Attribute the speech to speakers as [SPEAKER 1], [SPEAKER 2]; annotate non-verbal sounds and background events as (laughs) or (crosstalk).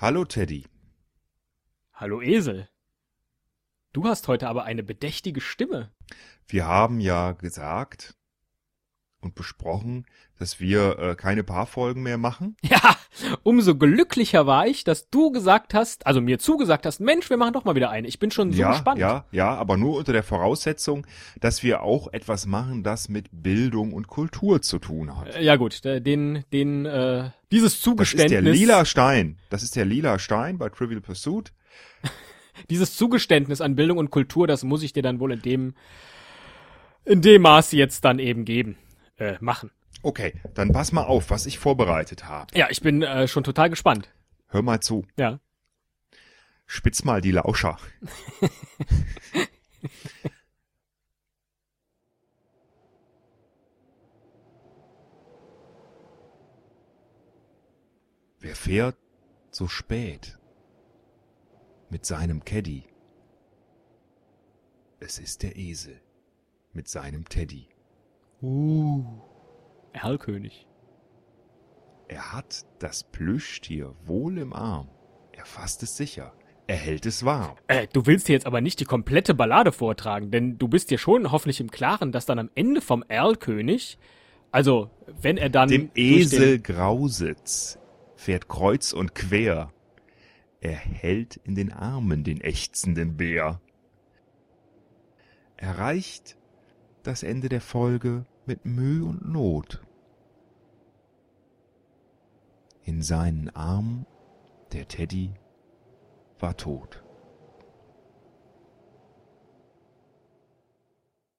[SPEAKER 1] Hallo Teddy.
[SPEAKER 2] Hallo Esel. Du hast heute aber eine bedächtige Stimme.
[SPEAKER 1] Wir haben ja gesagt und besprochen, dass wir äh, keine Paarfolgen mehr machen. (laughs)
[SPEAKER 2] Ja, umso glücklicher war ich, dass du gesagt hast, also mir zugesagt hast, Mensch, wir machen doch mal wieder eine. Ich bin schon so
[SPEAKER 1] ja,
[SPEAKER 2] gespannt.
[SPEAKER 1] ja, ja, aber nur unter der Voraussetzung, dass wir auch etwas machen, das mit Bildung und Kultur zu tun hat.
[SPEAKER 2] Äh, Ja gut, äh, den, den, äh, dieses
[SPEAKER 1] Das ist
[SPEAKER 2] Zugeständnis,
[SPEAKER 1] der lila Stein. Das ist der lila Stein bei Trivial Pursuit. (laughs)
[SPEAKER 2] dieses Zugeständnis an Bildung und Kultur, das muss ich dir dann wohl in dem, in dem Maße jetzt dann eben geben, äh, machen.
[SPEAKER 1] Okay, dann pass mal auf, was ich vorbereitet habe.
[SPEAKER 2] Ja, ich bin äh, schon total gespannt.
[SPEAKER 1] Hör mal zu.
[SPEAKER 2] Ja.
[SPEAKER 1] Spitz mal die Lauscher. (laughs) Wer fährt so spät mit seinem Caddy? Es ist der Esel mit seinem Teddy.
[SPEAKER 2] Uh. Erlkönig.
[SPEAKER 1] Er hat das Plüschtier wohl im Arm. Er fasst es sicher. Er hält es warm.
[SPEAKER 2] Äh, du willst dir jetzt aber nicht die komplette Ballade vortragen, denn du bist dir schon hoffentlich im Klaren, dass dann am Ende vom Erlkönig, also wenn er dann
[SPEAKER 1] Dem Esel Grausitz fährt kreuz und quer. Er hält in den Armen den ächzenden Bär. Erreicht das Ende der Folge mit Mühe und Not. In seinen Armen der Teddy war tot.